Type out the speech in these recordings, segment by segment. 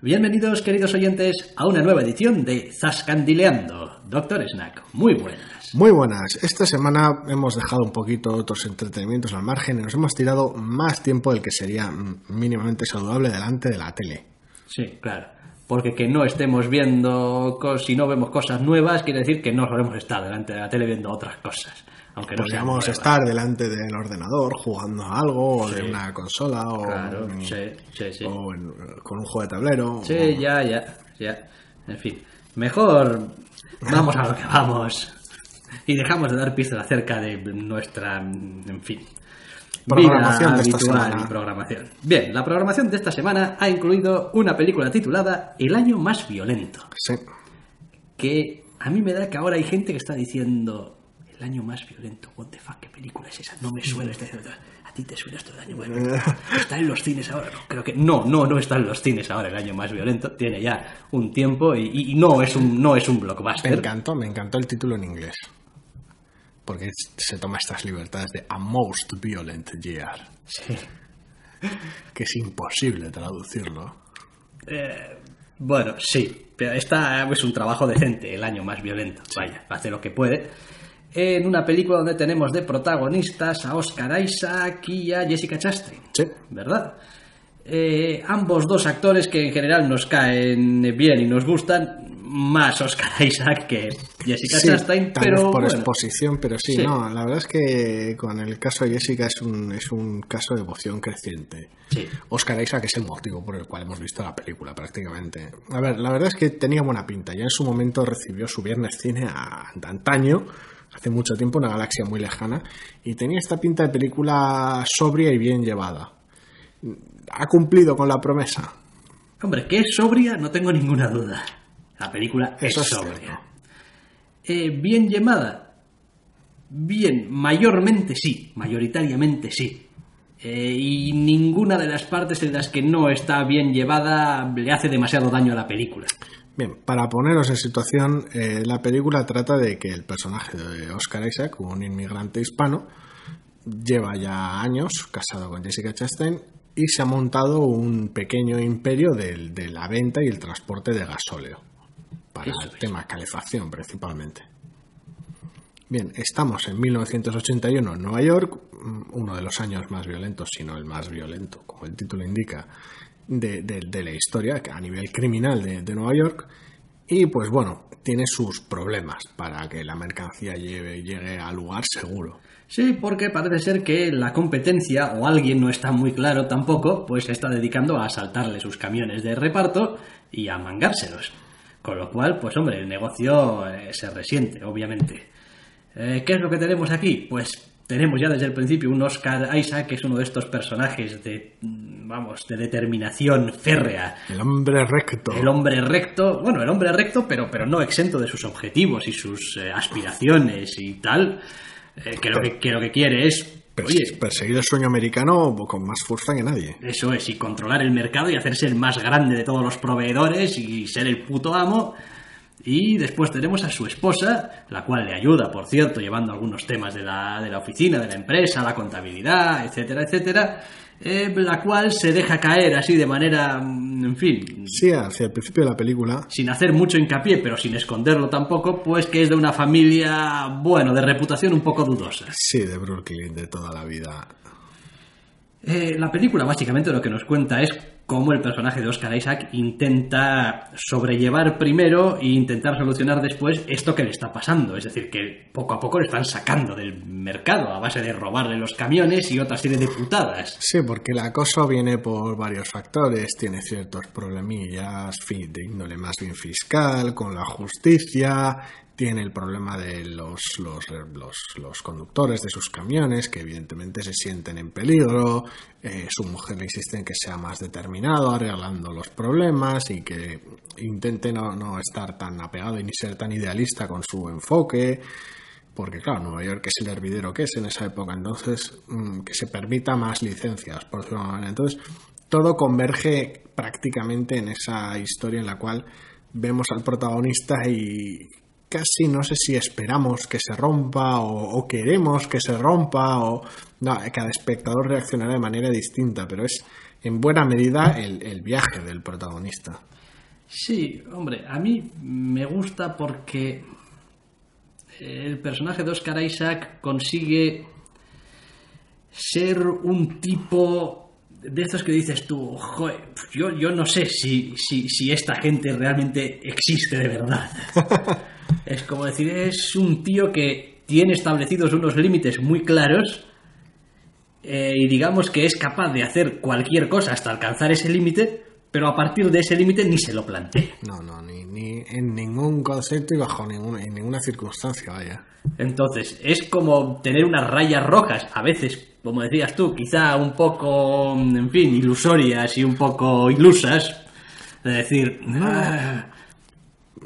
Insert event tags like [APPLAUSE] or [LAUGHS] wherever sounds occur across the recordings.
Bienvenidos, queridos oyentes, a una nueva edición de Zascandileando. Doctor Snack, muy buenas. Muy buenas. Esta semana hemos dejado un poquito otros entretenimientos al margen y nos hemos tirado más tiempo del que sería mínimamente saludable delante de la tele. Sí, claro. Porque que no estemos viendo, si no vemos cosas nuevas, quiere decir que no solemos estar delante de la tele viendo otras cosas. Aunque no Podríamos estar delante del ordenador jugando a algo, o de una consola, o, con un juego de tablero. Sí, ya, ya, ya. En fin, mejor vamos a lo que vamos y dejamos de dar pistas acerca de nuestra, en fin, programación vida habitual y programación. Bien, la programación de esta semana ha incluido una película titulada El año más violento, Sí. que a mí me da que ahora hay gente que está diciendo el año más violento, what the fuck, qué película es esa, no me suena este a ti te suena esto del año más violento, [LAUGHS] está en los cines ahora, no, creo que no, no, no está en los cines ahora el año más violento, tiene ya un tiempo y, no es un no es un Me blockbuster. encantó, me encantó el título en inglés. Porque se toma estas libertades de A Most Violent Year, Sí. que es imposible traducirlo. Eh, bueno, sí, pero esta es un trabajo decente, el año más violento. Vaya, hace lo que puede. En una película donde tenemos de protagonistas a Oscar Isaac y a Jessica Chastain, Sí. ¿verdad? Eh, ambos dos actores que en general nos caen bien y nos gustan, más Oscar [LAUGHS] Isaac que Jessica Sí, Chastain, tal vez pero por bueno, exposición, pero sí, Sí. no, la verdad es que con el caso de Jessica es un, es un caso de devoción creciente. Sí. Oscar Isaac es el motivo por el cual hemos visto la película prácticamente. A ver, la verdad es que tenía buena pinta, ya en su momento recibió su viernes cine a, de antaño, hace mucho tiempo, una galaxia muy lejana, y tenía esta pinta de película sobria y bien llevada. ¿Ha cumplido con la promesa? Hombre, que es sobria, no tengo ninguna duda. La película Eso es sobria. Eh, bien llamada. Bien, mayormente sí, mayoritariamente sí. Eh, y ninguna de las partes en las que no está bien llevada le hace demasiado daño a la película. Bien, para poneros en situación, eh, la película trata de que el personaje de Oscar Isaac, un inmigrante hispano, lleva ya años casado con Jessica Chastain y se ha montado un pequeño imperio de, la venta y el transporte de gasóleo para Eso el es. tema calefacción principalmente. Bien, estamos en 1981 en Nueva York, mm, uno de los años más violentos, si no el más violento, como el título indica, de, de- la historia a nivel criminal de, de Nueva York. Y pues bueno, tiene sus problemas para que la mercancía lleve- llegue al lugar seguro. Sí, porque parece ser que la competencia, o alguien no está muy claro tampoco, pues se está dedicando a asaltarle sus camiones de reparto y a mangárselos. Con lo cual, pues hombre, el negocio eh, se resiente, obviamente. Eh, ¿Qué es lo que tenemos aquí? Pues tenemos ya desde el principio un Oscar Isaac, que es uno de estos personajes de, vamos, de determinación férrea, El hombre recto. el hombre recto, bueno, el hombre recto, pero, pero no exento de sus objetivos y sus eh, aspiraciones y tal, eh, que, lo que, que lo que quiere es, oye, perseguir el sueño americano con más fuerza que nadie. eso es, y controlar el mercado y hacerse el más grande de todos los proveedores y ser el puto amo. Y después tenemos a su esposa, la cual le ayuda, por cierto, llevando algunos temas de la, de la oficina, de la empresa, la contabilidad, etcétera, etcétera, eh, la cual se deja caer así de manera, mm, en fin, Sí, hacia el principio de la película sin hacer mucho hincapié, pero sin esconderlo tampoco, pues que es de una familia, bueno, de reputación un poco dudosa. Sí, de Brooklyn, de toda la vida. Eh, la película básicamente lo que nos cuenta es cómo el personaje de Oscar Isaac intenta sobrellevar primero e intentar solucionar después esto que le está pasando. Es decir, que poco a poco le están sacando del mercado a base de robarle los camiones y otra serie de putadas. Sí, porque el acoso viene por varios factores, tiene ciertos problemillas de índole más bien fiscal, con la justicia, tiene el problema de los, los, los, conductores de sus camiones, que evidentemente se sienten en peligro, eh, su mujer le insiste en que sea más determinada encaminado, arreglando los problemas y que intente no, no estar tan apegado y ni ser tan idealista con su enfoque, porque claro, Nueva York es el hervidero que es en esa época, entonces mm, que se permita más licencias, por decirlo. Entonces, todo converge prácticamente en esa historia en la cual vemos al protagonista y casi no sé si esperamos que se rompa o, o queremos que se rompa o no, cada espectador reaccionará de manera distinta, pero es en buena medida el, el viaje del protagonista. Sí, hombre, a mí me gusta porque el personaje de Oscar Isaac consigue ser un tipo de estos que dices tú, "Joder, yo, yo no sé si, si, si esta gente realmente existe de verdad. [LAUGHS] es como decir, es un tío que tiene establecidos unos límites muy claros eh, y digamos que es capaz de hacer cualquier cosa hasta alcanzar ese límite, pero a partir de ese límite ni se lo plantea. No, no, ni, ni en ningún concepto y bajo ninguna, en ninguna circunstancia, vaya. Entonces, es como tener unas rayas rojas, a veces, como decías tú, quizá un poco, en fin, ilusorias y un poco ilusas. Es decir, ah,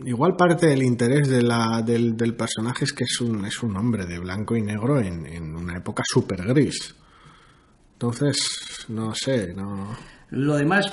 Igual parte del interés de la, del, del personaje es que es un, es un hombre de blanco y negro en, en una época súper gris. Entonces, no sé, no... lo demás,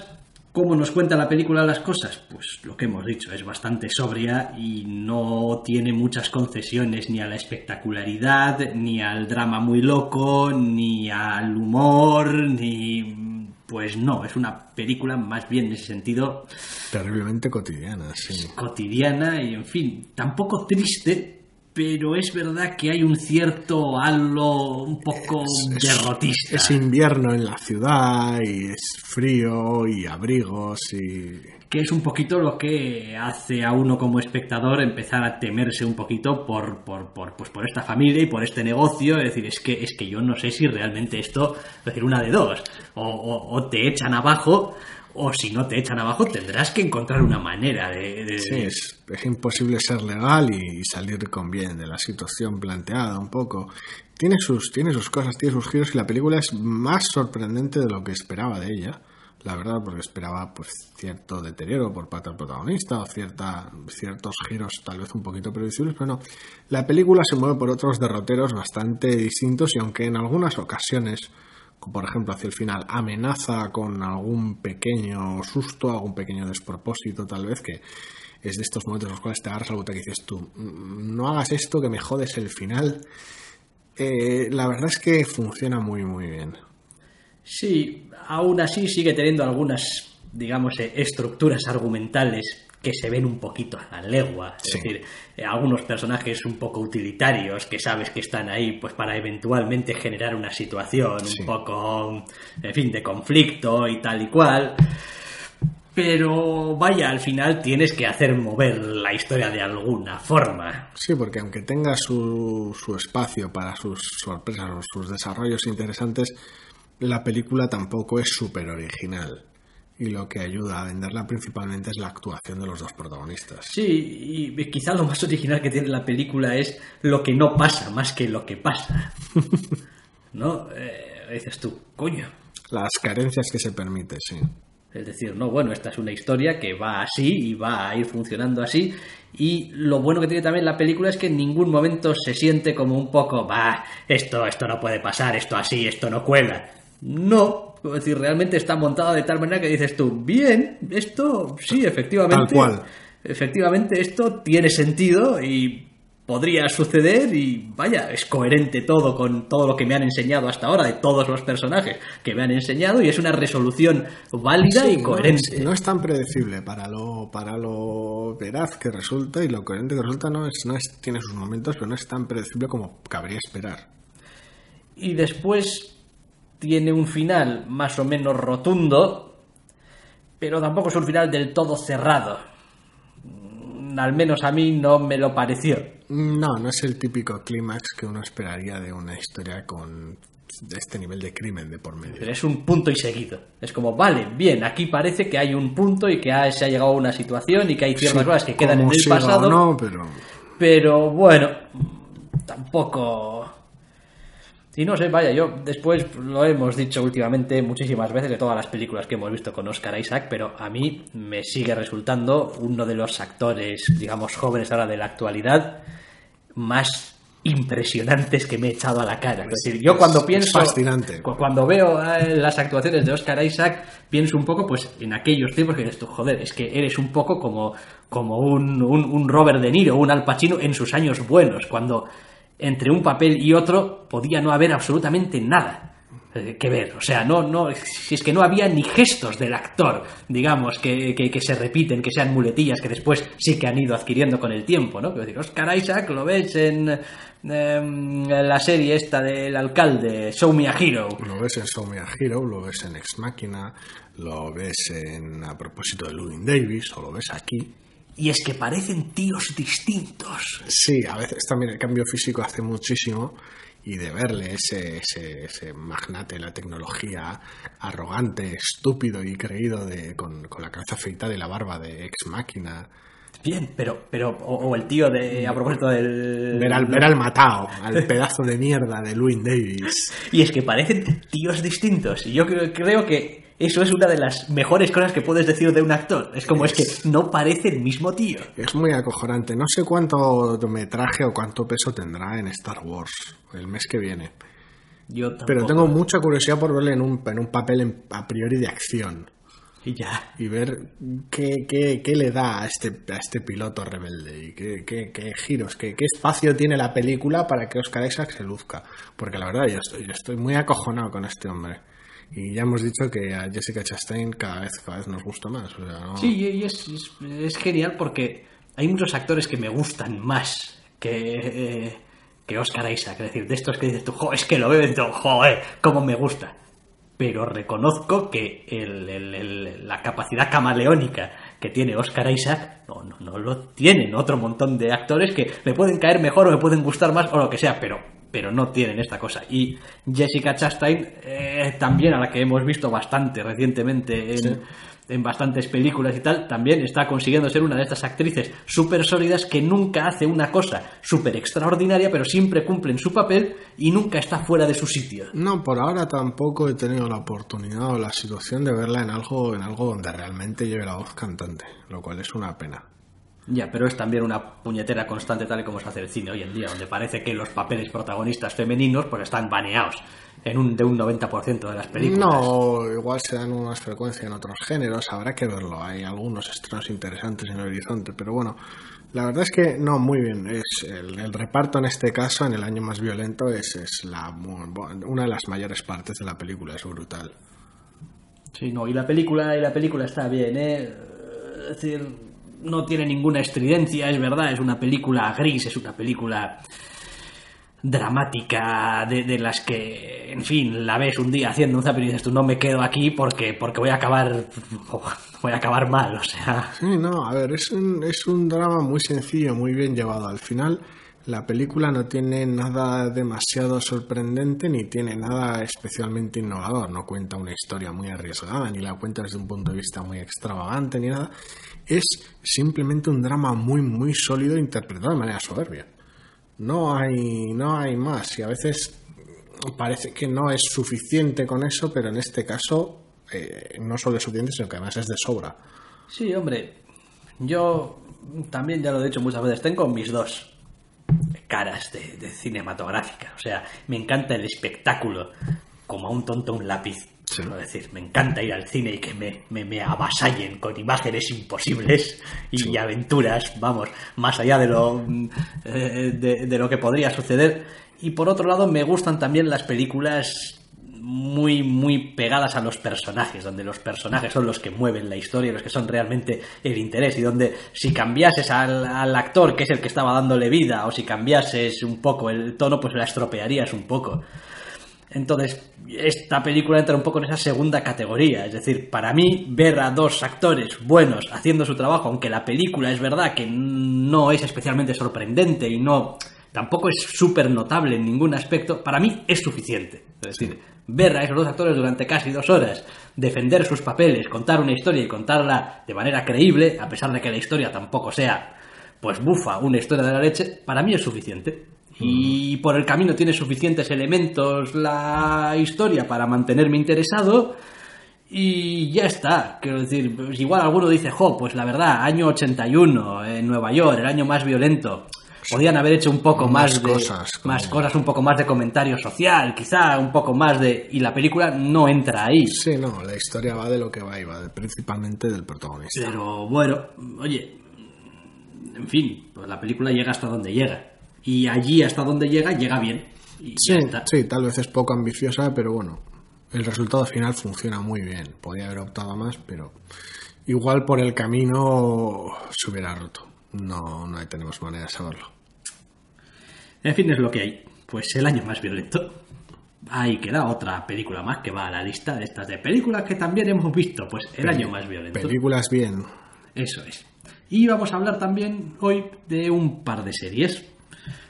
¿cómo nos cuenta la película las cosas? Pues lo que hemos dicho, es bastante sobria y no tiene muchas concesiones ni a la espectacularidad, ni al drama muy loco, ni al humor, ni... Pues no, es una película más bien en ese sentido Terriblemente cotidiana, sí. cotidiana y en fin, tampoco triste, pero es verdad que hay un cierto halo un poco Es- derrotista. Es invierno en la ciudad y es frío y abrigos y... que es un poquito lo que hace a uno como espectador empezar a temerse un poquito por, por, por, pues por esta familia y por este negocio. Es decir, es que, es que yo no sé si realmente esto, es decir, una de dos, o, o- o te echan abajo, o si no te echan abajo tendrás que encontrar una manera de... de- Sí, es, es imposible ser legal y, y salir con bien de la situación planteada un poco. Tiene sus, tiene sus cosas, tiene sus giros y la película es más sorprendente de lo que esperaba de ella. La verdad, porque esperaba pues cierto deterioro por parte del protagonista o cierta, ciertos giros tal vez un poquito previsibles, pero no. La película se mueve por otros derroteros bastante distintos y aunque en algunas ocasiones por ejemplo hacia el final, amenaza con algún pequeño susto, algún pequeño despropósito tal vez, que es de estos momentos en los cuales te agarras la bota que dices tú, "Mm, no hagas esto que me jodes el final. Eh, la verdad es que funciona muy muy bien. Sí, aún así sigue teniendo algunas, digamos, eh, estructuras argumentales que se ven un poquito a la legua. Es Sí. decir, eh, algunos personajes un poco utilitarios que sabes que están ahí pues para eventualmente generar una situación Sí. un poco, en fin, de conflicto y tal y cual. Pero vaya, al final tienes que hacer mover la historia de alguna forma. Sí, porque aunque tenga su, su espacio para sus sorpresas o sus desarrollos interesantes, la película tampoco es súper original. Y lo que ayuda a venderla principalmente es la actuación de los dos protagonistas. Sí, y quizá lo más original que tiene la película es lo que no pasa más que lo que pasa. [LAUGHS] ¿No? Eh, dices tú, coño. Las carencias que se permite, sí. Es decir, no, bueno, esta es una historia que va así y va a ir funcionando así. Y lo bueno que tiene también la película es que en ningún momento se siente como un poco, va, esto, esto no puede pasar, esto así, esto no cuela. No, es decir, realmente está montada de tal manera que dices tú, bien, esto sí, efectivamente. Tal cual. Efectivamente, esto tiene sentido y podría suceder y vaya, es coherente todo con todo lo que me han enseñado hasta ahora de todos los personajes que me han enseñado y es una resolución válida Sí, y coherente. No es, no es tan predecible para lo, para lo veraz que resulta y lo coherente que resulta no es, no es, tiene sus momentos, pero no es tan predecible como cabría esperar. Y después tiene un final más o menos rotundo, pero tampoco es un final del todo cerrado. Mm, Al menos a mí no me lo pareció. No, no es el típico clímax que uno esperaría de una historia con este nivel de crimen de por medio. Pero es un punto y seguido. Es como, vale, bien, aquí parece que hay un punto y que ha- se ha llegado a una situación y que hay ciertas Sí, cosas que quedan en el pasado. no, pero Pero bueno, tampoco. Y no sé, vaya, yo después lo hemos dicho últimamente muchísimas veces de todas las películas que hemos visto con Oscar Isaac, pero a mí me sigue resultando uno de los actores, digamos, jóvenes ahora de la actualidad más impresionantes que me he echado a la cara. Es decir, yo cuando pienso. fascinante. cu- Cuando veo eh, las actuaciones de Oscar Isaac, pienso un poco pues en aquellos tiempos que dices tú, joder, es que eres un poco como, como un, un, un Robert De Niro, un Al Pacino en sus años buenos, cuando entre un papel y otro podía no haber absolutamente nada eh, que ver. O sea, no, no, si es que no había ni gestos del actor, digamos, que, que, se repiten, que sean muletillas, que después sí que han ido adquiriendo con el tiempo, ¿no? Quiero decir, Oscar Isaac lo ves en em, la serie esta del alcalde, Show Me a Hero. Lo ves en Show Me a Hero, lo ves en Ex Machina, lo ves en A propósito de Louis Davis, o lo ves aquí. Y es que parecen tíos distintos. Sí, a veces también el cambio físico hace muchísimo y de verle ese, ese, ese magnate de la tecnología arrogante, estúpido y creído de, con, con la cabeza afeitada y la barba de Ex Máquina. Bien, pero, pero, o, o el tío de, a propósito del... Ver al, ver al matao, al [LAUGHS] pedazo de mierda de Louis Davis. Y es que parecen tíos distintos. Y yo creo, creo que eso es una de las mejores cosas que puedes decir de un actor. Es como es que no parece el mismo tío. Es muy acojonante. No sé cuánto metraje o cuánto peso tendrá en Star Wars el mes que viene. Yo Pero tengo mucha curiosidad por verle en un, en un papel en- a priori de acción. Y ya. y ver qué, qué, qué le da a este, a este piloto rebelde y qué, qué- qué giros, qué, qué espacio tiene la película para que Oscar Isaac se luzca. Porque la verdad, yo estoy, yo estoy muy acojonado con este hombre. Y ya hemos dicho que a Jessica Chastain cada vez, cada vez nos gusta más. Sí, y es, es, genial porque hay muchos actores que me gustan más que, eh, que Oscar Isaac. Es decir, de estos que dices tú, "Jo, es que lo veo y dices, joder, cómo me gusta. Pero reconozco que el- la capacidad camaleónica que tiene Oscar Isaac no, no, no lo tienen otro montón de actores que me pueden caer mejor o me pueden gustar más o lo que sea, pero, pero no tienen esta cosa. Y Jessica Chastain, eh, también a la que hemos visto bastante recientemente en, en bastantes películas y tal, también está consiguiendo ser una de estas actrices súper sólidas que nunca hace una cosa súper extraordinaria, pero siempre cumple en su papel y nunca está fuera de su sitio. No, por ahora tampoco he tenido la oportunidad o la situación de verla en algo, en algo donde realmente lleve la voz cantante, lo cual es una pena. Ya, pero es también una puñetera constante tal y como se hace el cine hoy en día, donde parece que los papeles protagonistas femeninos pues están baneados en un, de un 90% de las películas. No, igual se dan unas frecuencias en otros géneros, habrá que verlo. Hay algunos estrenos interesantes en el horizonte, pero bueno, la verdad es que no, muy bien. Es el, el reparto en este caso, en el año más violento, es, es la, una de las mayores partes de la película, es brutal. Sí, no, y la película, y la película está bien, ¿eh? Es decir, no tiene ninguna estridencia, es verdad, es una película gris, es una película dramática de, las que, en fin, la ves un día haciendo un zapping y dices tú no me quedo aquí porque, porque voy a acabar [LAUGHS] voy a acabar mal, o sea... Sí, no, a ver, es un, es un drama muy sencillo, muy bien llevado. Al final, la película no tiene nada demasiado sorprendente ni tiene nada especialmente innovador. No cuenta una historia muy arriesgada, ni la cuenta desde un punto de vista muy extravagante, ni nada. Es simplemente un drama muy, muy sólido interpretado de manera soberbia. No hay, no hay más. Y a veces parece que no es suficiente con eso, pero en este caso eh, no solo es suficiente, sino que además es de sobra. Sí, hombre, yo también ya lo he dicho muchas veces, tengo mis dos caras de, de cinematográfica. O sea, me encanta el espectáculo, como a un tonto un lápiz. Sí. Decir, me encanta ir al cine y que me, me, me avasallen con imágenes imposibles y Sí. aventuras, vamos, más allá de lo, eh, de, de lo que podría suceder. Y por otro lado, me gustan también las películas muy, muy pegadas a los personajes, donde los personajes son los que mueven la historia, los que son realmente el interés, y donde si cambiases al, al actor, que es el que estaba dándole vida, o si cambiases un poco el tono, pues la estropearías un poco. Entonces, esta película entra un poco en esa segunda categoría. Es decir, para mí, ver a dos actores buenos haciendo su trabajo, aunque la película es verdad que no es especialmente sorprendente y no tampoco es súper notable en ningún aspecto, para mí es suficiente. Es decir, ver a esos dos actores durante casi dos horas, defender sus papeles, contar una historia y contarla de manera creíble, a pesar de que la historia tampoco sea, pues bufa, una historia de la leche, para mí es suficiente. y por el camino tiene suficientes elementos la historia para mantenerme interesado y ya está. Quiero decir, pues igual alguno dice, jo, pues la verdad, año 81 en Nueva York, el año más violento. Podían haber hecho un poco más, Más de cosas, como- más cosas, un poco más de comentario social, quizá un poco más de y la película no entra ahí. Sí, no, la historia va de lo que va y va de- principalmente del protagonista. Pero bueno, oye, en fin, pues la película llega hasta donde llega. Y allí hasta donde llega, llega bien. Y Sí, sí, tal vez es poco ambiciosa, pero bueno, el resultado final funciona muy bien. Podría haber optado más, pero igual por el camino se hubiera roto. No, no tenemos manera de saberlo. En fin, es lo que hay. Pues el año más violento. Ahí queda otra película más que va a la lista de estas de películas que también hemos visto. Pues el año más violento. Películas bien. Eso es. Y vamos a hablar también hoy de un par de series.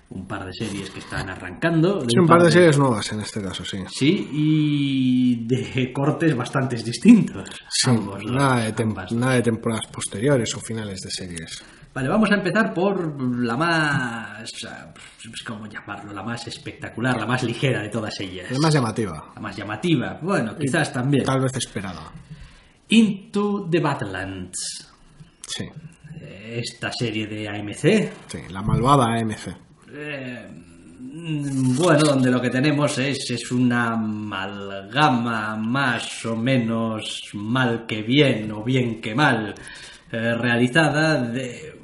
Un par de series que están arrancando. Sí, un par de series nuevas en este caso, sí. Sí, y de cortes bastante distintos. Sí, Ambos nada, de ambas. nada de temporadas posteriores o finales de series. Vale, vamos a empezar por la más... ah, ¿Cómo llamarlo? La más espectacular, la más ligera de todas ellas. La más llamativa, La más llamativa. Bueno, quizás también. tal vez esperada. Into the Badlands. Sí, Eh, Esta serie de AMC. sí, la malvada AMC. eh, mm, bueno, donde lo que tenemos es, es una amalgama más o menos mal que bien o bien que mal eh, realizada de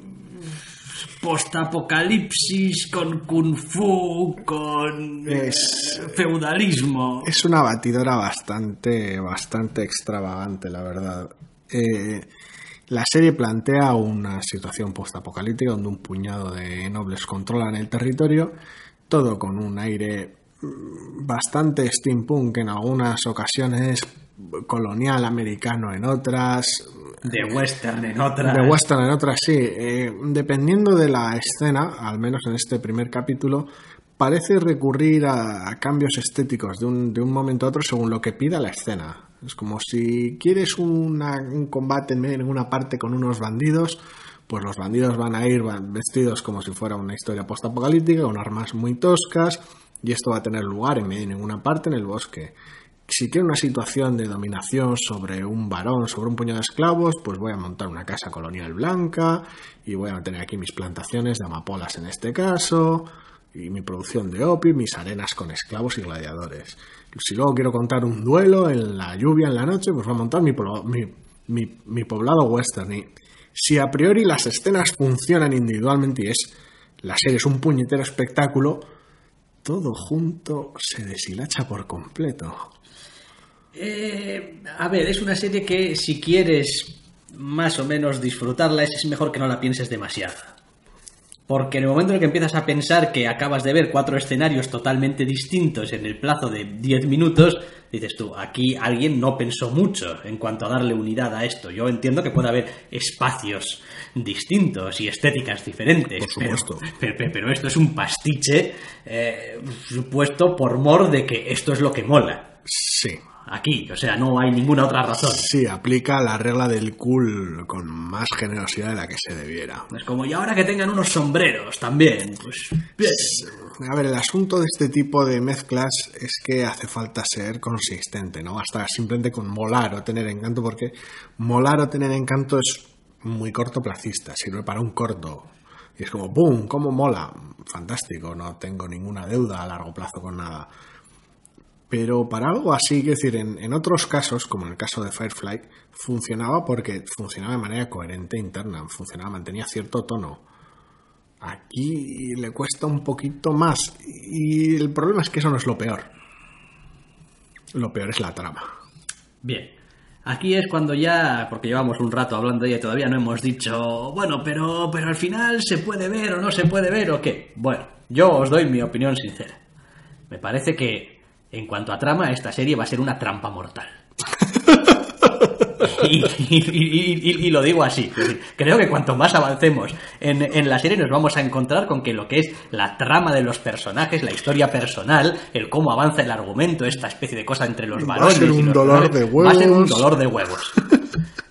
postapocalipsis con kung fu, con Es- feudalismo. Es una batidora bastante, bastante extravagante, la verdad. Eh, la serie plantea una situación postapocalíptica donde un puñado de nobles controlan el territorio, todo con un aire mm, bastante steampunk en algunas ocasiones, colonial americano en otras, De western en otra. de western en otras, sí. Eh, dependiendo de la escena, al menos en este primer capítulo, parece recurrir a, cambios estéticos de un, de un momento a otro según lo que pida la escena. Es como si quieres una- un combate en una parte con unos bandidos, pues los bandidos van a ir vestidos como si fuera una historia postapocalíptica, con armas muy toscas, y esto va a tener lugar en, en una parte en el bosque si quiero una situación de dominación sobre un varón, sobre un puñado de esclavos, pues voy a montar una casa colonial blanca y voy a tener aquí mis plantaciones de amapolas en este caso, y mi producción de opio, mis arenas con esclavos y gladiadores. Si luego quiero contar un duelo en la lluvia en la noche, pues voy a montar mi, mi- mi poblado western. Y si a priori las escenas funcionan individualmente y es la serie es un puñetero espectáculo, todo junto se deshilacha por completo. Eh, a ver, es una serie que si quieres más o menos disfrutarla es mejor que no la pienses demasiado. Porque en el momento en el que empiezas a pensar que acabas de ver cuatro escenarios totalmente distintos en el plazo de 10 minutos, dices tú, aquí alguien no pensó mucho en cuanto a darle unidad a esto. Yo entiendo que puede haber espacios distintos y estéticas diferentes. Por supuesto. Pero, pero- pero- pero esto es un pastiche eh, supuesto por mor de que esto es lo que mola. Sí. Aquí, o sea, no hay ninguna otra razón. Sí, aplica la regla del cool con más generosidad de la que se debiera. Es como, y ahora que tengan unos sombreros también, pues... bien. A ver, el asunto de este tipo de mezclas es que hace falta ser consistente, no basta simplemente con molar o tener encanto, porque molar o tener encanto es muy cortoplacista, sirve para un corto. Y es como, ¡pum! ¿Cómo mola? Fantástico, no tengo ninguna deuda a largo plazo con nada. Pero para algo así, quiero decir, en, en otros casos, como en el caso de Firefly, funcionaba porque funcionaba de manera coherente interna, funcionaba, mantenía cierto tono. Aquí le cuesta un poquito más. Y el problema es que eso no es lo peor. Lo peor es la trama. Bien. Aquí es cuando ya, porque llevamos un rato hablando de ella y todavía no hemos dicho, bueno, pero, pero al final se puede ver o no se puede ver o qué. Bueno, yo os doy mi opinión sincera. Me parece que, en cuanto a trama, esta serie va a ser una trampa mortal. [LAUGHS] Y, y- y- y- y lo digo así. Creo que cuanto más avancemos en, en la serie nos vamos a encontrar con que lo que es la trama de los personajes, la historia personal, el cómo avanza el argumento, esta especie de cosa entre los Va a varones ser y un los dolor menores, de Va a ser un dolor de huevos. [LAUGHS]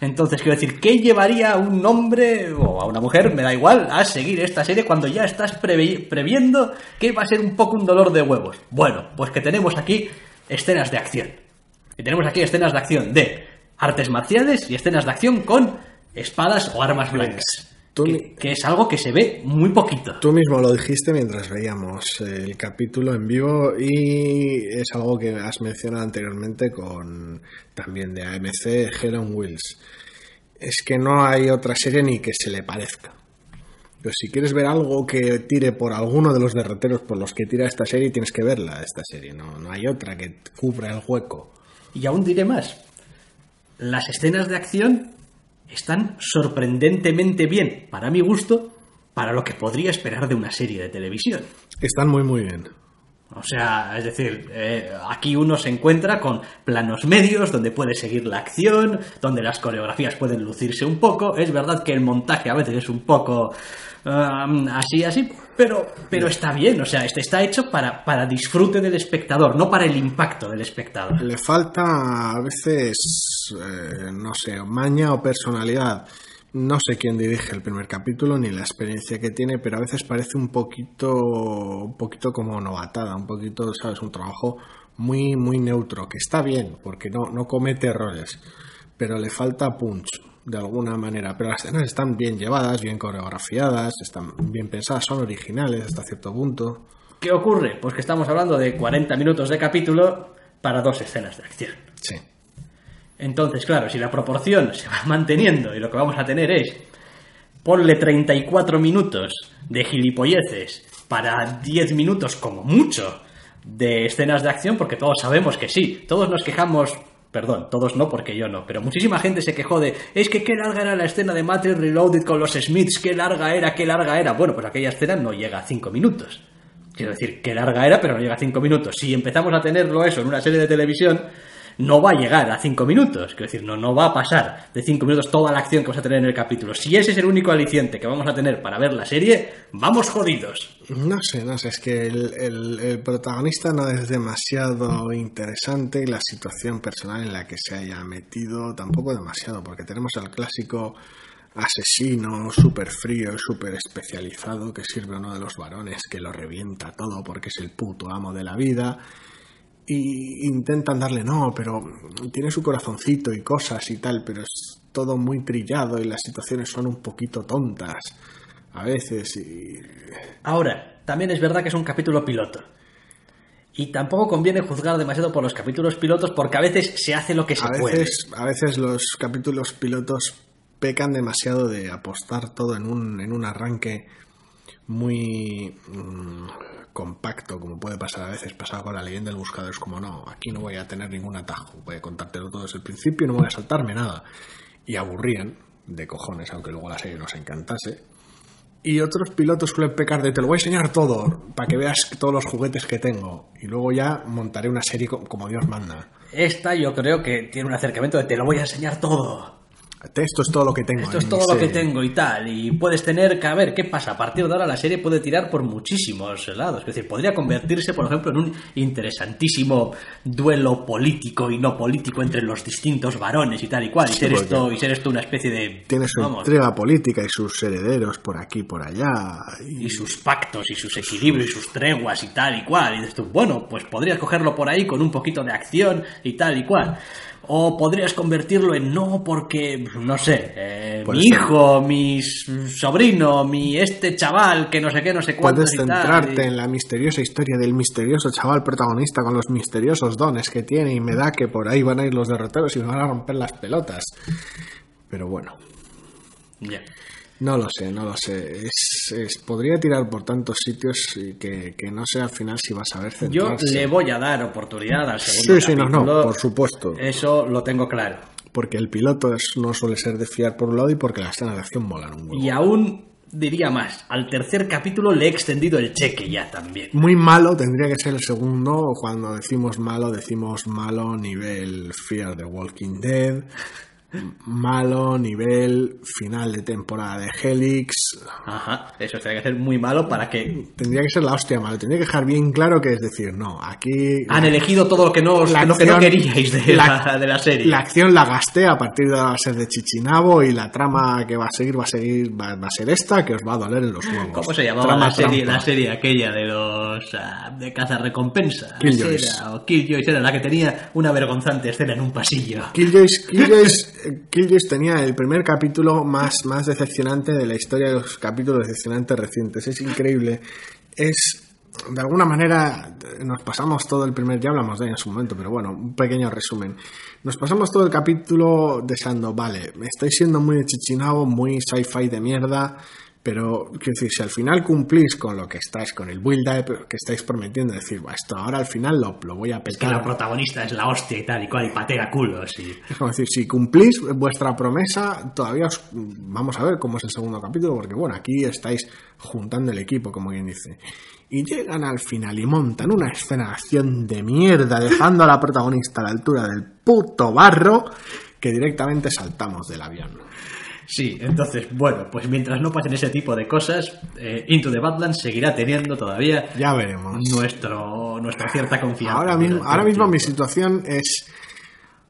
Entonces, quiero decir, ¿qué llevaría a un hombre o a una mujer, me da igual, a seguir esta serie cuando ya estás previ- previendo que va a ser un poco un dolor de huevos? Bueno, pues que tenemos aquí escenas de acción. Y tenemos aquí escenas de acción de artes marciales y escenas de acción con espadas o armas blancas. Que, que es algo que se ve muy poquito. Tú mismo lo dijiste mientras veíamos el capítulo en vivo y es algo que has mencionado anteriormente con también de AMC Helen Wills. Es que no hay otra serie ni que se le parezca. Pero si quieres ver algo que tire por alguno de los derroteros por los que tira esta serie, tienes que verla, esta serie. No, no hay otra que cubra el hueco. Y aún diré más. Las escenas de acción están sorprendentemente bien, para mi gusto, para lo que podría esperar de una serie de televisión. Están muy, muy bien. O sea, es decir, eh, aquí uno se encuentra con planos medios donde puede seguir la acción, donde las coreografías pueden lucirse un poco. Es verdad que el montaje a veces es un poco um, así, así, pero, pero está bien. O sea, este está hecho para, para disfrute del espectador, no para el impacto del espectador. Le falta a veces, eh, no sé, maña o personalidad. No sé quién dirige el primer capítulo ni la experiencia que tiene, pero a veces parece un poquito, un poquito como novatada, un poquito, sabes, un trabajo muy, muy neutro, que está bien, porque no, no comete errores, pero le falta punch de alguna manera. Pero las escenas están bien llevadas, bien coreografiadas, están bien pensadas, son originales hasta cierto punto. ¿Qué ocurre? Pues que estamos hablando de 40 minutos de capítulo para dos escenas de acción. Sí. Entonces, claro, si la proporción se va [LAUGHS] manteniendo y lo que vamos a tener es ponle 34 minutos de gilipolleces para 10 minutos como mucho de escenas de acción, porque todos sabemos que sí, todos nos quejamos, perdón, todos no porque yo no, pero muchísima gente se quejó de, es que qué larga era la escena de Matrix Reloaded con los Smiths, qué larga era, qué larga era. Bueno, pues aquella escena no llega a 5 minutos. Quiero decir, qué larga era, pero no llega a 5 minutos. Si empezamos a tenerlo eso en una serie de televisión, no va a llegar a 5 minutos. Quiero decir, no, no va a pasar de 5 minutos toda la acción que vamos a tener en el capítulo. Si ese es el único aliciente que vamos a tener para ver la serie, vamos jodidos. No sé, no sé, es que el, el- el protagonista no es demasiado interesante la situación personal en la que se haya metido tampoco demasiado, porque tenemos al clásico asesino súper frío, súper especializado, que sirve a uno de los varones, que lo revienta todo porque es el puto amo de la vida. Y intentan darle, no, pero tiene su corazoncito y cosas y tal, pero es todo muy trillado y las situaciones son un poquito tontas a veces y Ahora, también es verdad que es un capítulo piloto. Y tampoco conviene juzgar demasiado por los capítulos pilotos porque a veces se hace lo que se a puede. veces, a veces los capítulos pilotos pecan demasiado de apostar todo en un, en un arranque muy mm, compacto, como puede pasar a veces, pasar con la leyenda del buscador. Es como, no, aquí no voy a tener ningún atajo, voy a contártelo todo desde el principio no voy a saltarme nada. Y aburrían de cojones, aunque luego la serie nos encantase. Y otros pilotos suelen pecar de te lo voy a enseñar todo, para que veas todos los juguetes que tengo. Y luego ya montaré una serie co- como Dios manda. Esta yo creo que tiene un acercamiento de te lo voy a enseñar todo. Esto es todo lo que tengo. Esto es todo lo que serie. tengo y tal. Y puedes tener que, a ver, ¿qué pasa? A partir de ahora la serie puede tirar por muchísimos lados. Es decir, podría convertirse, por ejemplo, en un interesantísimo duelo político y no político entre los distintos varones y tal y cual. Y ser esto, y ser esto una especie de... Tiene su vamos, intriga política y sus herederos por aquí por allá. Y y sus pactos y sus equilibrios y sus treguas y tal y cual. Y dices tú, bueno, pues podrías cogerlo por ahí con un poquito de acción y tal y cual. O podrías convertirlo en no porque, no sé, eh, mi ser- hijo, mi sobrino, mi este chaval, que no sé qué, no sé cuántos puedes y tal. centrarte y- en la misteriosa historia del misterioso chaval protagonista con los misteriosos dones que tiene y me da que por ahí van a ir los derroteros y me van a romper las pelotas. Pero bueno, Ya. No lo sé, no lo sé. Es, es- podría tirar por tantos sitios y que, que no sé al final si vas a ver Yo centrarse. le voy a dar oportunidad al segundo Sí, sí, no, no, por supuesto. Eso lo tengo claro. Porque el piloto es- no suele ser de fiar por un lado y porque las escenas de acción molan un huevo. Y aún diría más, al tercer capítulo le he extendido el cheque ya también. Muy malo tendría que ser el segundo. Cuando decimos malo, decimos malo nivel Fear the Walking Dead. Malo, nivel, final de temporada de Helix. Ajá, eso tendría que ser muy malo para que... Tendría que ser la hostia malo. Tendría que dejar bien claro que es decir, no, aquí... Han elegido todo lo que no, La lo que no queríais de la, de la serie. La acción la gasté, a partir de ahora va a ser de Chichinabo y la trama que va a seguir va a seguir va, va a ser esta que os va a doler en los huevos. ¿Cómo se llamaba Trama la serie, trampa. la serie aquella de los ah, de caza recompensa? Killjoys. Era, o Killjoys era la que tenía una vergonzante escena en un pasillo. Killjoys, Killjoys, [LAUGHS] Killjoys tenía el primer capítulo más, más decepcionante de la historia de los capítulos decepcionantes recientes. Es increíble. Es, de alguna manera, nos pasamos todo el primer, ya hablamos de ello en su momento, pero bueno, un pequeño resumen. Nos pasamos todo el capítulo deseando, vale, estáis siendo muy chichinabo, muy sci-fi de mierda, pero quiero decir, si al final cumplís con lo que estáis, con el build up que estáis prometiendo, decir, "Buah, esto ahora al final lo, lo voy a Que petar. la protagonista es la hostia y tal y cual, y patea culos. Y... [LAUGHS] Es como decir, si cumplís vuestra promesa, todavía os vamos a ver cómo es el segundo capítulo, porque bueno, aquí estáis juntando el equipo, como quien dice. Y llegan al final y montan una escena de acción de mierda, dejando a la protagonista a la altura del puto barro, que directamente saltamos del avión. Sí, entonces, bueno, pues mientras no pasen ese tipo de cosas, eh, Into the Badlands seguirá teniendo todavía Ya veremos. nuestro, nuestra cierta confianza. Ahora mismo, ahora mismo mi situación es...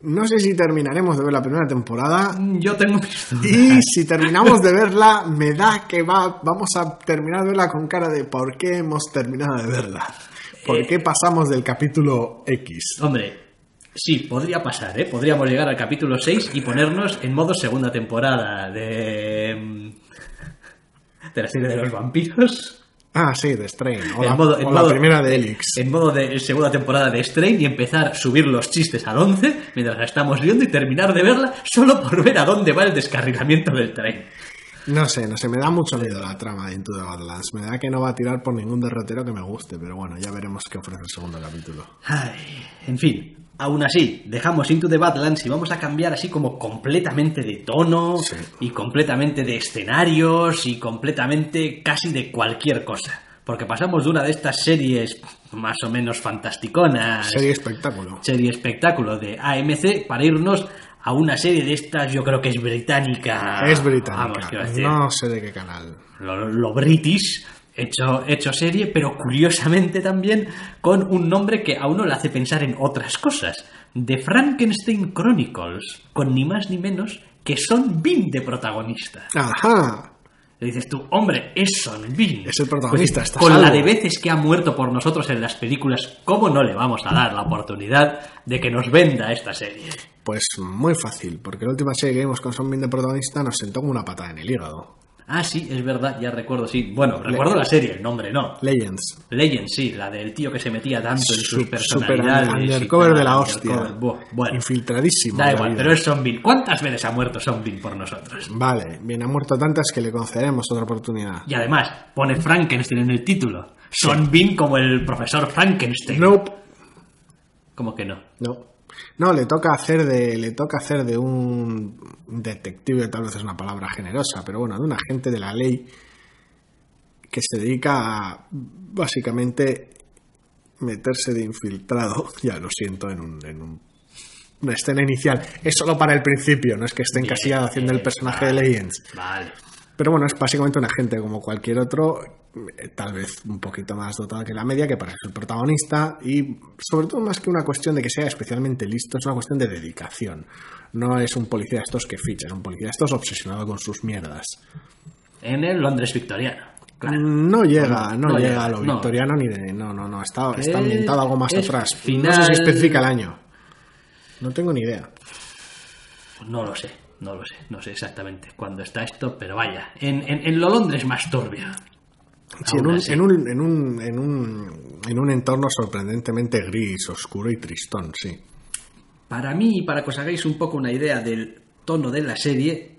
No sé si terminaremos de ver la primera temporada, Yo tengo mis dudas. Y si terminamos de verla, me da que va, vamos a terminar de verla con cara de por qué hemos terminado de verla. ¿Por Eh, qué pasamos del capítulo X? Hombre, sí, podría pasar, ¿eh? Podríamos llegar al capítulo 6 y ponernos en modo segunda temporada de... mm, de la serie de los vampiros. Ah, sí, de Strain. O, En la, modo- o en la modo- primera de Elix. En modo de segunda temporada de Strain y empezar a subir los chistes al 11 mientras la estamos viendo y terminar de verla solo por ver a dónde va el descarrilamiento del tren. No sé, no sé, me da mucho miedo la trama de Into the Badlands. Me da que no va a tirar por ningún derrotero que me guste, pero bueno, ya veremos qué ofrece el segundo capítulo. Ay, en fin, aún así, dejamos Into the Badlands y vamos a cambiar así como completamente de tono Sí. y completamente de escenarios y completamente casi de cualquier cosa. Porque pasamos de una de estas series más o menos fantasticonas, Serie espectáculo. serie espectáculo de AMC, para irnos a una serie de estas, yo creo que es británica. es británica. Vamos, decir, no sé de qué canal. lo, lo british, hecho, hecho serie, pero curiosamente también con un nombre que a uno le hace pensar en otras cosas. The Frankenstein Chronicles, con ni más ni menos que Son Bean de protagonista. Ajá. Le dices tú, hombre, es Son Bean. Es el protagonista, está Con salvo. la de veces que ha muerto por nosotros en las películas, ¿cómo no le vamos a dar la oportunidad de que nos venda esta serie? Pues muy fácil, porque la última serie que vimos con Son Bean de protagonista nos sentó como una patada en el hígado. Ah, sí, es verdad, ya recuerdo, sí. Bueno, recuerdo la serie, el nombre no. Legends. Legend, sí, la del tío que se metía tanto en sus Su- personalidades. super undercover de la hostia. Bueno, Infiltradísimo. da igual, vida. pero es Zombie. ¿Cuántas veces ha muerto Zombie por nosotros? Vale, bien, ha muerto tantas que le concederemos otra oportunidad. Y además, pone Frankenstein en el título. Zombie como el profesor Frankenstein. Nope. ¿Cómo que no? No. No, le toca hacer de. Le toca hacer de un detective, tal vez es una palabra generosa, pero bueno, de un agente de la ley que se dedica a básicamente meterse de infiltrado. [LAUGHS] Ya lo siento, en un. En un- una escena inicial. Es solo para el principio, no es que esté encasillado haciendo el personaje de Legends. Vale. Pero bueno, es básicamente un agente como cualquier otro, eh, tal vez un poquito más dotado que la media, que para ser protagonista, y sobre todo más que una cuestión de que sea especialmente listo, es una cuestión de dedicación. No es un policía de estos que ficha, es un policía de estos obsesionado con sus mierdas. En el Londres victoriano. Claro. No llega, no, No llega llega, a lo no. victoriano ni de. No, no, no, está, está Eh, ambientado algo más atrás. No final- sé si especifica el año. No tengo ni idea. No lo sé, no lo sé, no sé exactamente cuándo está esto, pero vaya, en, en, en lo Londres más turbio. Sí, en un, en, un, en, un, en, un, en un entorno sorprendentemente gris, oscuro y tristón, sí. Para mí, para que os hagáis un poco una idea del tono de la serie,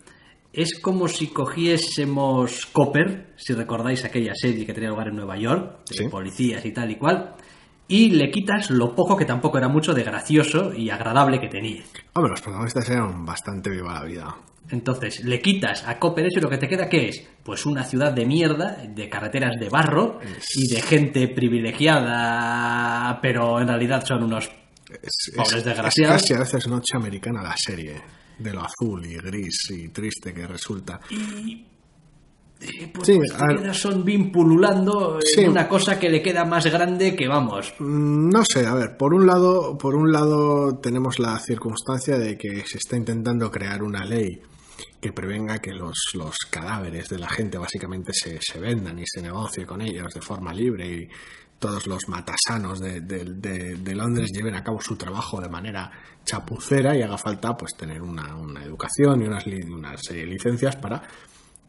es como si cogiésemos Copper, si recordáis aquella serie que tenía lugar en Nueva York, de Sí. policías y tal y cual, y le quitas lo poco que tampoco era mucho de gracioso y agradable que tenía. Hombre, los protagonistas eran bastante viva la vida. Entonces, le quitas a Copper eso y lo que te queda, ¿qué es? Pues una ciudad de mierda, de carreteras de barro y de gente privilegiada, pero en realidad son unos Es, Pobres es- desgraciados. es casi a veces noche americana la serie. de lo azul y gris y triste que resulta. Y eh, pues, Sí, pues Son Bean pululando Sí. en una cosa que le queda más grande que vamos. Mm, No sé, a ver, por un lado, por un lado tenemos la circunstancia de que se está intentando crear una ley que prevenga que los, los cadáveres de la gente básicamente se, se vendan y se negocie con ellos de forma libre y todos los matasanos de, de- de- de Londres lleven a cabo su trabajo de manera chapucera y haga falta pues tener una, una educación y unas, unas eh, licencias para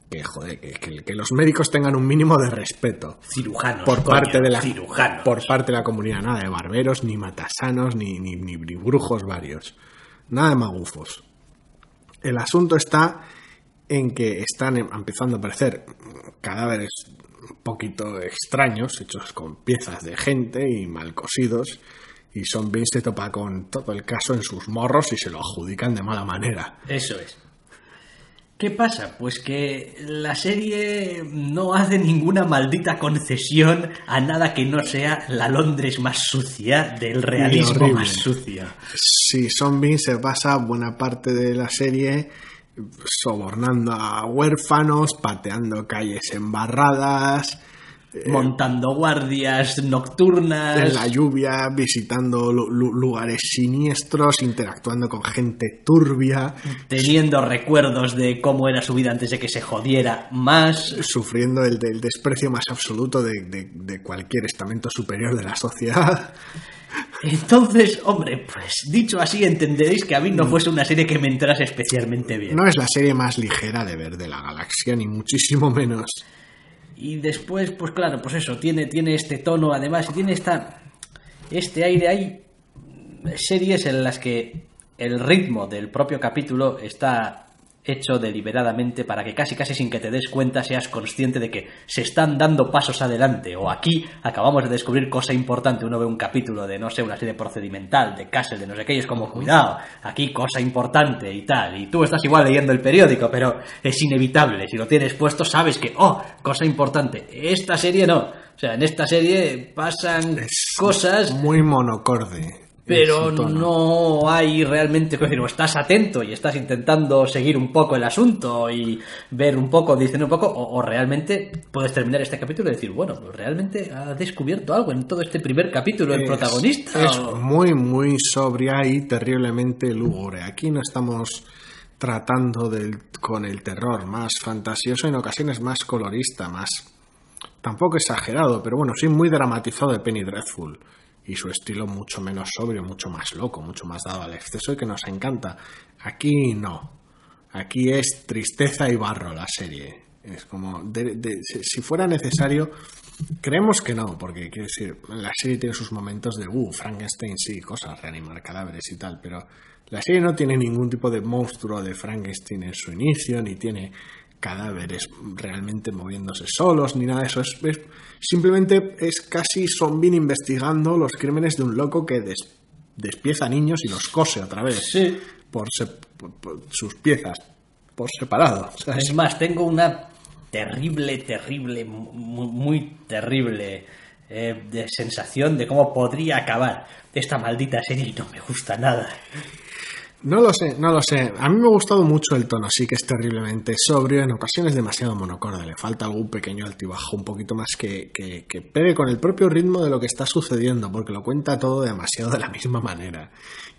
que, joder, que- que- los médicos tengan un mínimo de respeto Cirujanos. por coño, parte de la cirujanos. por parte de la comunidad nada de barberos ni matasanos ni, ni, ni- ni brujos varios nada de magufos el asunto está en que están em- empezando a aparecer cadáveres un poquito extraños hechos con piezas de gente y mal cosidos y Son Bean se topa con todo el caso en sus morros y se lo adjudican de mala manera Eso es. ¿Qué pasa? Pues que la serie no hace ninguna maldita concesión a nada que no sea la Londres más sucia del realismo más sucio. Sí, Bean se pasa buena parte de la serie sobornando a huérfanos, pateando calles embarradas, Montando guardias nocturnas. en la lluvia, visitando lu- lu- lugares siniestros, interactuando con gente turbia, teniendo recuerdos de cómo era su vida antes de que se jodiera más. sufriendo el, desprecio más absoluto de, de- de cualquier estamento superior de la sociedad. Entonces, hombre, pues dicho así, entenderéis que a mí no fuese una serie que me entrase especialmente bien. No es la serie más ligera de ver de la galaxia, ni muchísimo menos. Y después, pues claro, pues eso, tiene, tiene este tono, además, y tiene esta, este aire. Hay series en las que el ritmo del propio capítulo está hecho deliberadamente para que casi casi sin que te des cuenta seas consciente de que se están dando pasos adelante. O aquí acabamos de descubrir cosa importante. Uno ve un capítulo de no sé una serie procedimental de Castle de no sé qué y es como cuidado aquí cosa importante y tal. Y tú estás igual leyendo el periódico pero es inevitable. Si lo tienes puesto sabes que oh cosa importante. Esta serie no. O sea en esta serie pasan Es cosas Muy monocorde. Pero no hay realmente, quiero decir, o estás atento y estás intentando seguir un poco el asunto y ver un poco, diciendo un poco, o, o realmente puedes terminar este capítulo y decir, bueno, pues realmente ha descubierto algo en todo este primer capítulo el protagonista. Es o- muy, muy sobria y terriblemente lúgubre. Aquí no estamos tratando del- con el terror más fantasioso, en ocasiones más colorista, más tampoco exagerado, pero bueno, sí muy dramatizado de Penny Dreadful. Y su estilo mucho menos sobrio, mucho más loco, mucho más dado al exceso y que nos encanta. Aquí no. Aquí es tristeza y barro la serie. Es como, si fuera necesario, creemos que no, porque quiero decir, la serie tiene sus momentos de, uh, Frankenstein, sí, cosas, reanimar cadáveres y tal, pero la serie no tiene ningún tipo de monstruo de Frankenstein en su inicio, ni tiene cadáveres realmente moviéndose solos, ni nada de eso. Es, es- simplemente es casi zombie investigando los crímenes de un loco que des- despieza niños y los cose otra vez Sí. por, se- por- por sus piezas por separado. Es más, tengo una terrible, terrible, muy, muy terrible eh, de sensación de cómo podría acabar esta maldita serie y no me gusta nada. No lo sé, no lo sé. A mí me ha gustado mucho el tono, sí que es terriblemente sobrio, en ocasiones demasiado monocorde. Le falta algún pequeño altibajo, un poquito más que, que, que pegue con el propio ritmo de lo que está sucediendo, porque lo cuenta todo demasiado de la misma manera.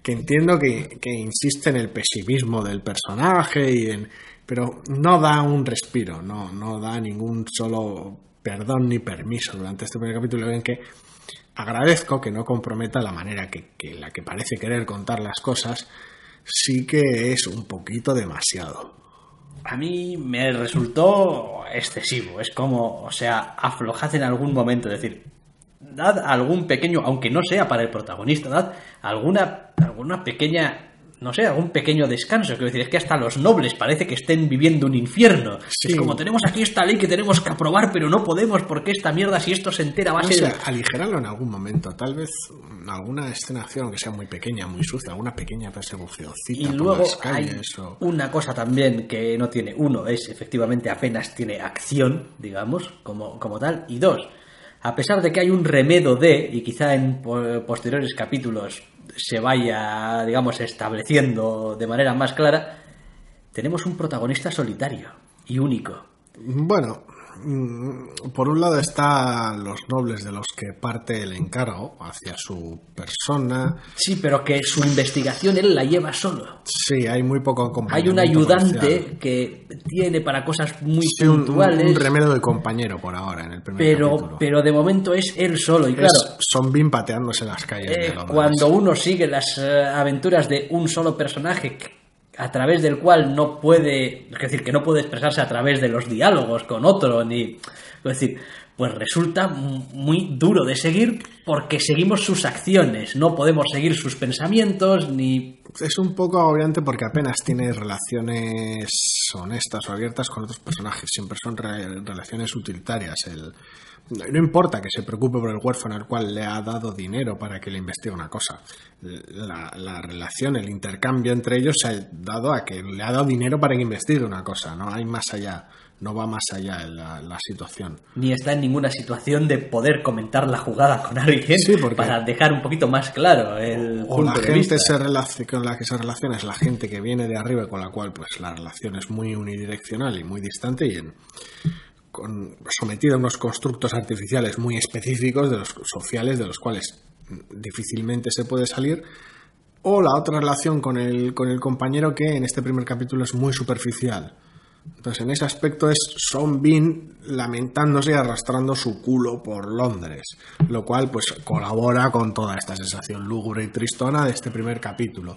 Que entiendo que, que insiste en el pesimismo del personaje, y en, pero no da un respiro, no, no da ningún solo perdón ni permiso durante este primer capítulo en que agradezco que no comprometa la manera que, que la que parece querer contar las cosas, sí que es un poquito demasiado. A mí me resultó excesivo. Es como, o sea, aflojad en algún momento. Es decir, dad algún pequeño, aunque no sea para el protagonista, dad alguna, alguna pequeña, no sé, algún pequeño descanso. Quiero decir, es que hasta los nobles parece que estén viviendo un infierno. Sí. Es como tenemos aquí esta ley que tenemos que aprobar, pero no podemos porque esta mierda, si esto se entera, va a No ser. aligerarlo en algún momento, tal vez alguna escena de acción, aunque sea muy pequeña, muy sucia, alguna pequeña persecucióncita Y luego hay calles o... una cosa también que no tiene. Uno es efectivamente apenas tiene acción, digamos, como, como tal. Y dos, a pesar de que hay un remedo de, y quizá en po- posteriores capítulos se vaya, digamos, estableciendo de manera más clara, tenemos un protagonista solitario y único. Bueno, por un lado están los nobles de los que parte el encargo hacia su persona. Sí, pero que su investigación él la lleva solo. Sí, hay muy poco Hay un ayudante que tiene para cosas muy Sí, un, un- puntuales, un remedio de compañero por ahora en el primer pero, capítulo. pero de momento es él solo. Y Es claro, Son Bean pateándose las calles Eh, de cuando uno sigue las eh, aventuras de un solo personaje a través del cual no puede, es decir, que no puede expresarse a través de los diálogos con otro, ni, es decir, pues resulta muy duro de seguir porque seguimos sus acciones, no podemos seguir sus pensamientos ni Es un poco agobiante porque apenas tiene relaciones honestas o abiertas con otros personajes. Siempre son re- relaciones utilitarias. El, no importa que se preocupe por el huérfano al cual le ha dado dinero para que le investigue una cosa. La, la relación, el intercambio entre ellos se ha dado a que le ha dado dinero para que investigue una cosa. No hay más allá. No va más allá en la, la situación. ni está en ninguna situación de poder comentar la jugada con alguien Sí, porque- para dejar un poquito más claro el o la punto de gente vista. se con la que se relaciona es la gente que viene de arriba y con la cual pues la relación es muy unidireccional y muy distante y en, con, sometida a unos constructos artificiales muy específicos de los sociales de los cuales difícilmente se puede salir o la otra relación con el, con el compañero que en este primer capítulo es muy superficial entonces, en ese aspecto es Son Bean lamentándose y arrastrando su culo por Londres, lo cual pues colabora con toda esta sensación lúgubre y tristona de este primer capítulo.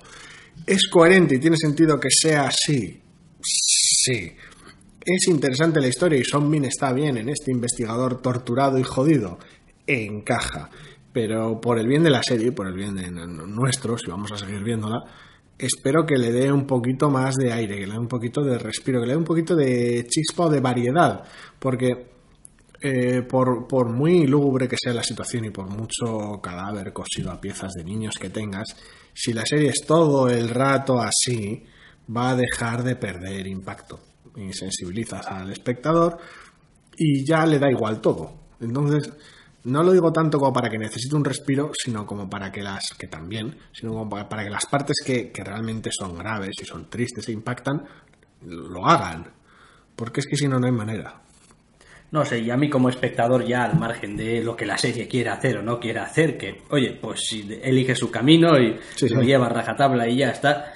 ¿Es coherente y tiene sentido que sea así? Sí. ¿Es interesante la historia y Son Bean está bien en este investigador torturado y jodido? Encaja. Pero por el bien de la serie, por el bien de nuestro, si vamos a seguir viéndola, espero que le dé un poquito más de aire, que le dé un poquito de respiro, que le dé un poquito de chispa o de variedad, porque eh, por muy lúgubre que sea la situación y por mucho cadáver cosido a piezas de niños que tengas, si la serie es todo el rato así, va a dejar de perder impacto y sensibilizas al espectador y ya le da igual todo. Entonces, no lo digo tanto como para que necesite un respiro, sino como para que las, que también, sino como para, para que las partes que, que realmente son graves y son tristes e impactan, lo hagan. Porque es que si no, no hay manera. No sé, y a mí como espectador ya al margen de lo que la serie quiera hacer o no quiera hacer, que, oye, pues si elige su camino y Sí, lo sí. lleva a rajatabla y ya está,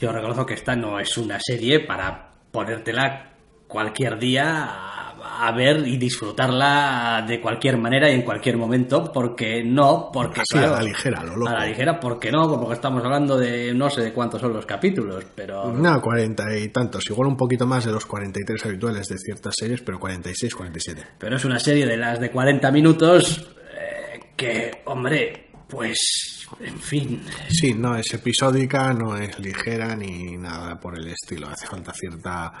yo reconozco que esta no es una serie para ponértela cualquier día a, a ver y disfrutarla de cualquier manera y en cualquier momento, porque no, porque Así, claro, a la ligera, lo loco. a la ligera, porque no, porque estamos hablando de no sé de cuántos son los capítulos, pero... No, 40 y tantos, igual un poquito más de los 43 habituales de ciertas series, pero 46, 47. Pero es una serie de las de 40 minutos eh, que, hombre, pues, en fin. Sí, no es episódica, no es ligera ni nada por el estilo. Hace falta cierta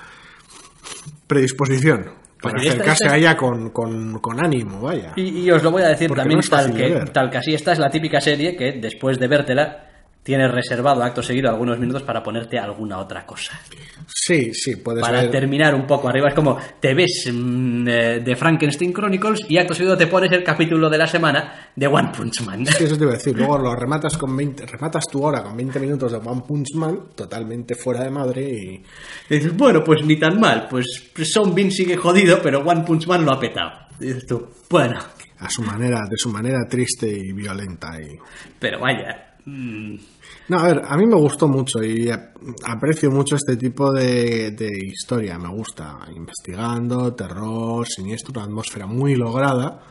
predisposición para acercarse esta- a ella con, con- con ánimo, vaya. Y, y os lo voy a decir Porque también no tal, que, ver. tal que así. Esta es la típica serie que después de vértela tienes reservado acto seguido algunos minutos para ponerte alguna otra cosa. Sí, sí, puedes Para ver. terminar un poco arriba. Es como te ves mm, eh, de Frankenstein Chronicles y acto seguido te pones el capítulo de la semana de One Punch Man. Sí, eso te iba a decir. Luego [LAUGHS] lo rematas con 20, rematas tu hora con 20 minutos de One Punch Man, totalmente fuera de madre y Y dices, bueno, pues ni tan mal. Pues Son Bean sigue jodido, pero One Punch Man lo ha petado. Y dices tú, bueno, a su manera, de su manera triste y violenta y pero vaya. mm, No, a ver, a mí me gustó mucho y aprecio mucho este tipo de, de historia. Me gusta. Investigando, terror, siniestro, una atmósfera muy lograda.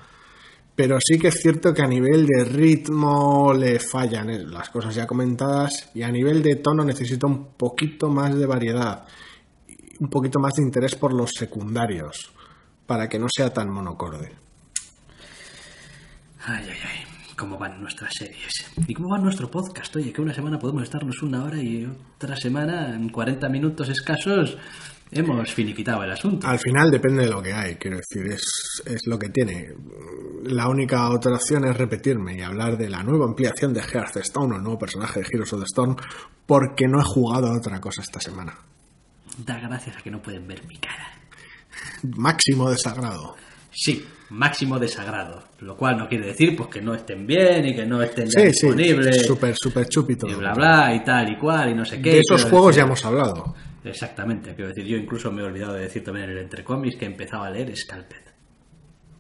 Pero sí que es cierto que a nivel de ritmo le fallan eh, las cosas ya comentadas y a nivel de tono necesita un poquito más de variedad. Un poquito más de interés por los secundarios para que no sea tan monocorde. Ay, ay, ay. ¿Cómo van nuestras series? ¿Y cómo va nuestro podcast? Oye, que una semana podemos estarnos una hora y otra semana, en 40 minutos escasos, hemos finiquitado el asunto. Al final depende de lo que hay, quiero decir, es, es lo que tiene. La única otra opción es repetirme y hablar de la nueva ampliación de Hearthstone o el nuevo personaje de Heroes of the Storm, porque no he jugado a otra cosa esta semana. Da gracias a que no pueden ver mi cara. Máximo desagrado. Sí, máximo desagrado. Lo cual no quiere decir pues que no estén bien y que no estén ya Sí, sí, disponibles. súper, súper chúpito. y bla bla y tal y cual y no sé qué. De esos juegos decir- ya hemos hablado. Exactamente, quiero decir, yo incluso me he olvidado de decir también en el entre cómics que empezaba a leer Scalped.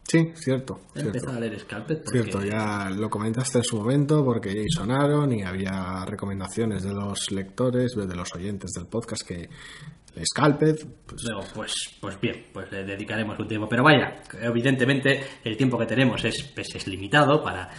Sí, cierto, He cierto. empezado a leer Scalped porque... Cierto, ya lo comentaste en su momento porque ya sonaron y había recomendaciones de los lectores, de los oyentes del podcast que Scalped, pues, pues, pues bien, pues le dedicaremos un tiempo. Pero vaya, evidentemente el tiempo que tenemos es, pues, es limitado para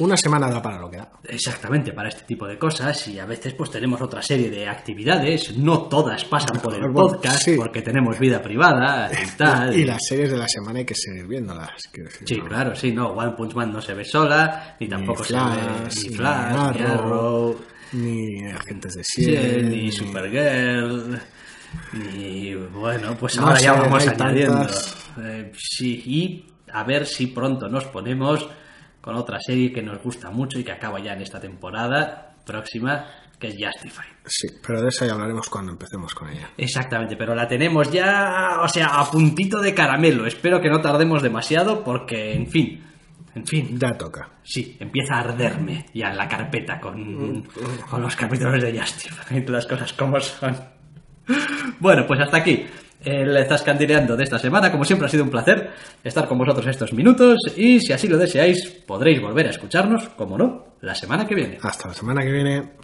una semana da para lo que da. exactamente para este tipo de cosas y a veces pues tenemos otra serie de actividades. No todas pasan por el Bueno, podcast sí. porque tenemos vida privada y tal. Y las series de la semana hay que seguir viéndolas. quiero decir, Sí, ¿no? claro, sí, no. One Punch Man no se ve sola, ni tampoco se Flash, ve ni Flash, ni Arrow, Ni Agentes de S.H.I.E.L.D., ni Supergirl, ni bueno, pues No ahora ya vamos añadiendo. tantas. Eh, sí, y a ver si pronto nos ponemos con otra serie que nos gusta mucho y que acaba ya en esta temporada próxima, que es Justified. Sí, pero de esa ya hablaremos cuando empecemos con ella. Exactamente, pero la tenemos ya, o sea, a puntito de caramelo. Espero que no tardemos demasiado porque, en fin, en fin, Ya toca. Sí, empieza a arderme ya en la carpeta con, con los capítulos de Justice. Las cosas como son. Bueno, pues hasta aquí el Zascandileando de esta semana. Como siempre ha sido un placer estar con vosotros estos minutos y si así lo deseáis podréis volver a escucharnos, como no, la semana que viene. Hasta la semana que viene.